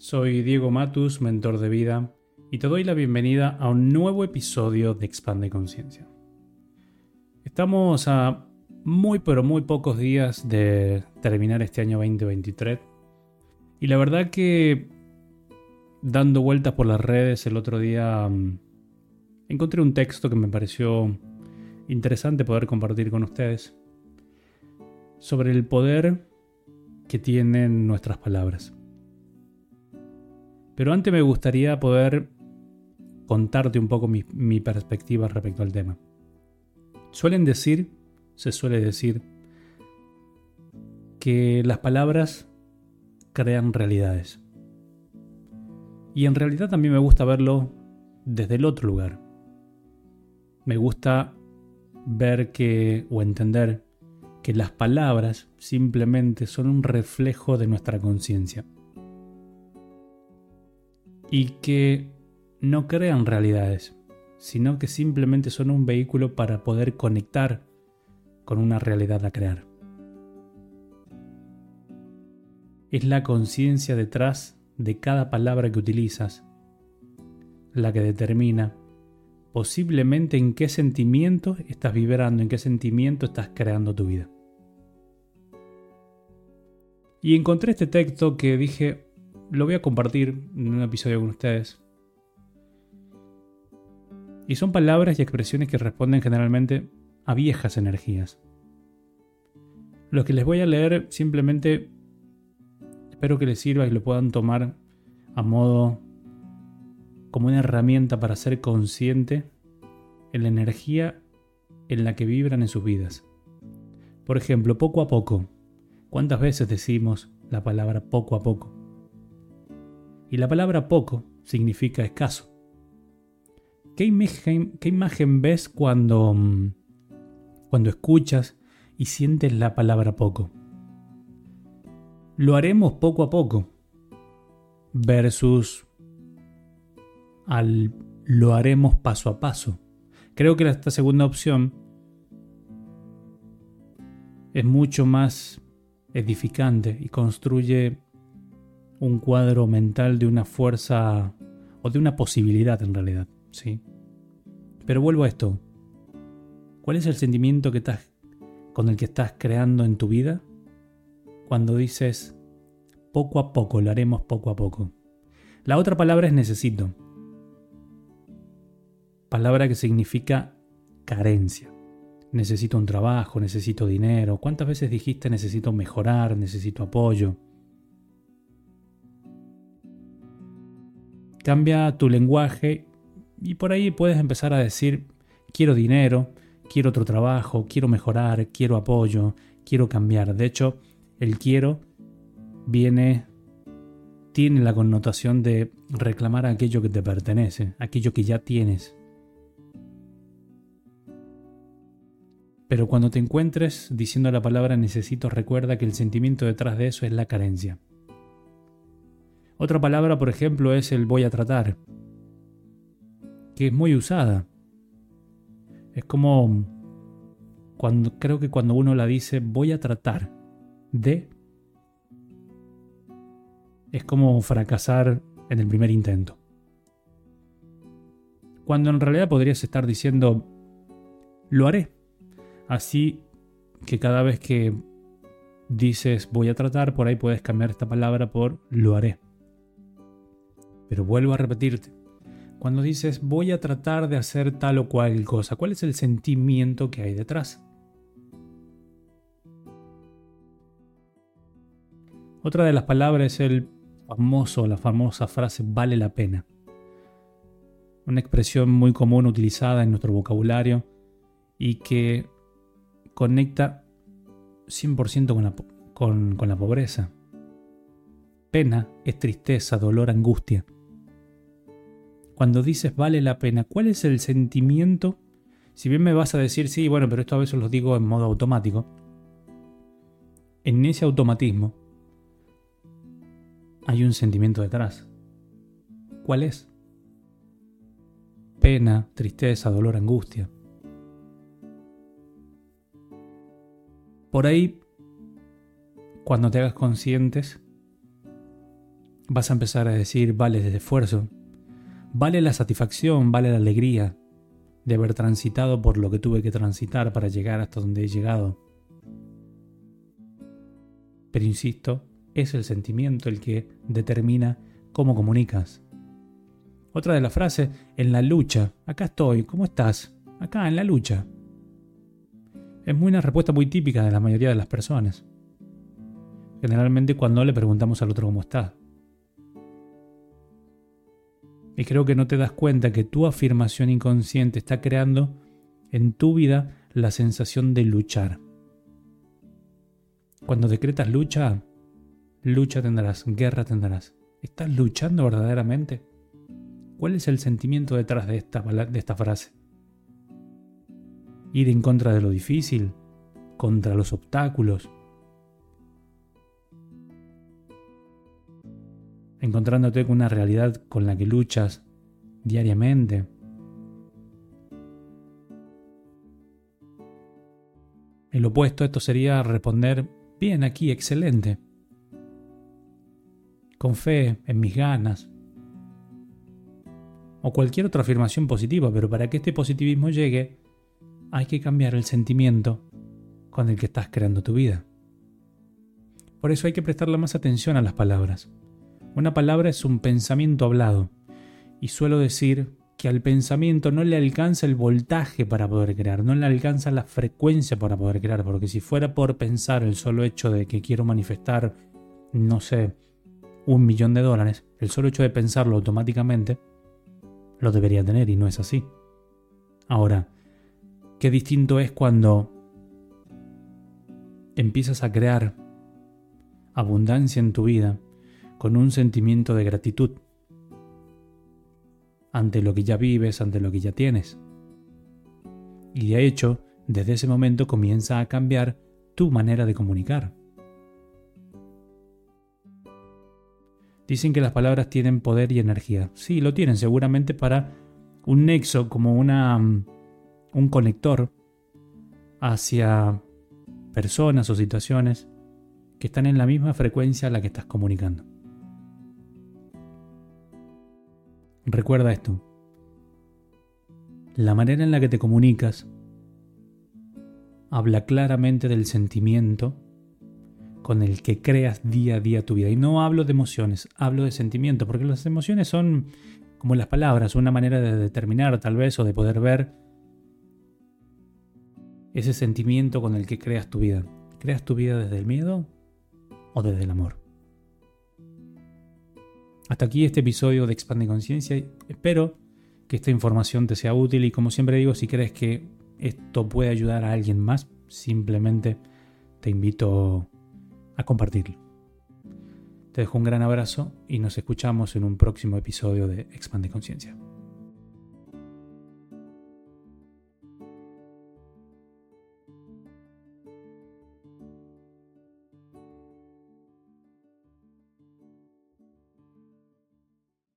Soy Diego Matus, mentor de vida, y te doy la bienvenida a un nuevo episodio de Expande Conciencia. Estamos a muy pero muy pocos días de terminar este año 2023 y la verdad que dando vueltas por las redes el otro día mm, encontré un texto que me pareció interesante poder compartir con ustedes sobre el poder que tienen nuestras palabras. Pero antes me gustaría poder contarte un poco mi, perspectiva respecto al tema. Suelen decir, se suele decir, que las palabras crean realidades. Y en realidad también me gusta verlo desde el otro lugar. Me gusta ver que o entender que las palabras simplemente son un reflejo de nuestra conciencia y que no crean realidades, sino que simplemente son un vehículo para poder conectar con una realidad a crear. Es la conciencia detrás de cada palabra que utilizas la que determina posiblemente en qué sentimiento estás vibrando, en qué sentimiento estás creando tu vida. Y encontré este texto que dije, lo voy a compartir en un episodio con ustedes. Y son palabras y expresiones que responden generalmente a viejas energías. Lo que les voy a leer simplemente espero que les sirva y lo puedan tomar a modo como una herramienta para ser consciente en la energía en la que vibran en sus vidas. Por ejemplo, poco a poco. ¿Cuántas veces decimos la palabra poco a poco? Y la palabra poco significa escaso. ¿Qué imagen, ves cuando, mm, cuando escuchas y sientes la palabra poco? Lo haremos poco a poco versus al lo haremos paso a paso. Creo que esta segunda opción es mucho más edificante y construye un cuadro mental de una fuerza o de una posibilidad en realidad, ¿sí? Pero vuelvo a esto. ¿Cuál es el sentimiento que estás con el que estás creando en tu vida cuando dices poco a poco, lo haremos poco a poco? La otra palabra es necesito. Palabra que significa carencia. Necesito un trabajo, necesito dinero. ¿Cuántas veces dijiste necesito mejorar, necesito apoyo? Cambia tu lenguaje y por ahí puedes empezar a decir, quiero dinero, quiero otro trabajo, quiero mejorar, quiero apoyo, quiero cambiar. De hecho, el quiero viene, tiene la connotación de reclamar aquello que te pertenece, aquello que ya tienes. Pero cuando te encuentres diciendo la palabra necesito, recuerda que el sentimiento detrás de eso es la carencia. Otra palabra, por ejemplo, es el voy a tratar, que es muy usada. Es como cuando creo que cuando uno la dice voy a tratar de es como fracasar en el primer intento. Cuando en realidad podrías estar diciendo lo haré. Así que cada vez que dices voy a tratar, por ahí puedes cambiar esta palabra por lo haré. Pero vuelvo a repetirte, cuando dices voy a tratar de hacer tal o cual cosa, ¿cuál es el sentimiento que hay detrás? Otra de las palabras es el famoso, la famosa frase vale la pena. Una expresión muy común utilizada en nuestro vocabulario y que conecta 100% con la, con la pobreza. Pena es tristeza, dolor, angustia cuando dices vale la pena, ¿cuál es el sentimiento? Si bien me vas a decir, sí, bueno, pero esto a veces lo digo en modo automático. En ese automatismo hay un sentimiento detrás. ¿Cuál es? Pena, tristeza, dolor, angustia. Por ahí, cuando te hagas conscientes, vas a empezar a decir, vale el esfuerzo, vale la satisfacción, vale la alegría de haber transitado por lo que tuve que transitar para llegar hasta donde he llegado. Pero insisto, es el sentimiento el que determina cómo comunicas. Otra de las frases, en la lucha, acá estoy, ¿cómo estás? Acá, en la lucha. Es muy una respuesta muy típica de la mayoría de las personas. Generalmente cuando le preguntamos al otro cómo está. Y creo que no te das cuenta que tu afirmación inconsciente está creando en tu vida la sensación de luchar. Cuando decretas lucha, lucha tendrás, guerra tendrás. ¿Estás luchando verdaderamente? ¿Cuál es el sentimiento detrás de esta, de esta frase? ¿Ir en contra de lo difícil? ¿Contra los obstáculos? Encontrándote con una realidad con la que luchas diariamente. El opuesto esto sería responder, bien aquí, excelente, con fe en mis ganas, o cualquier otra afirmación positiva, pero para que este positivismo llegue, hay que cambiar el sentimiento con el que estás creando tu vida. Por eso hay que prestarle más atención a las palabras. Una palabra es un pensamiento hablado, y suelo decir que al pensamiento no le alcanza el voltaje para poder crear, no le alcanza la frecuencia para poder crear, porque si fuera por pensar el solo hecho de que quiero manifestar, no sé, un millón de dólares, el solo hecho de pensarlo automáticamente, lo debería tener y no es así. Ahora, qué distinto es cuando empiezas a crear abundancia en tu vida con un sentimiento de gratitud ante lo que ya vives, ante lo que ya tienes. Y de hecho, desde ese momento comienza a cambiar tu manera de comunicar. Dicen que las palabras tienen poder y energía. Sí, lo tienen seguramente para un nexo, como una, un conector hacia personas o situaciones que están en la misma frecuencia a la que estás comunicando. Recuerda esto. La manera en la que te comunicas habla claramente del sentimiento con el que creas día a día tu vida. Y no hablo de emociones, hablo de sentimiento, porque las emociones son como las palabras, una manera de determinar tal vez o de poder ver ese sentimiento con el que creas tu vida. ¿Creas tu vida desde el miedo o desde el amor? Hasta aquí este episodio de Expande Conciencia. Espero que esta información te sea útil y como siempre digo, si crees que esto puede ayudar a alguien más, simplemente te invito a compartirlo. Te dejo un gran abrazo y nos escuchamos en un próximo episodio de Expande Conciencia.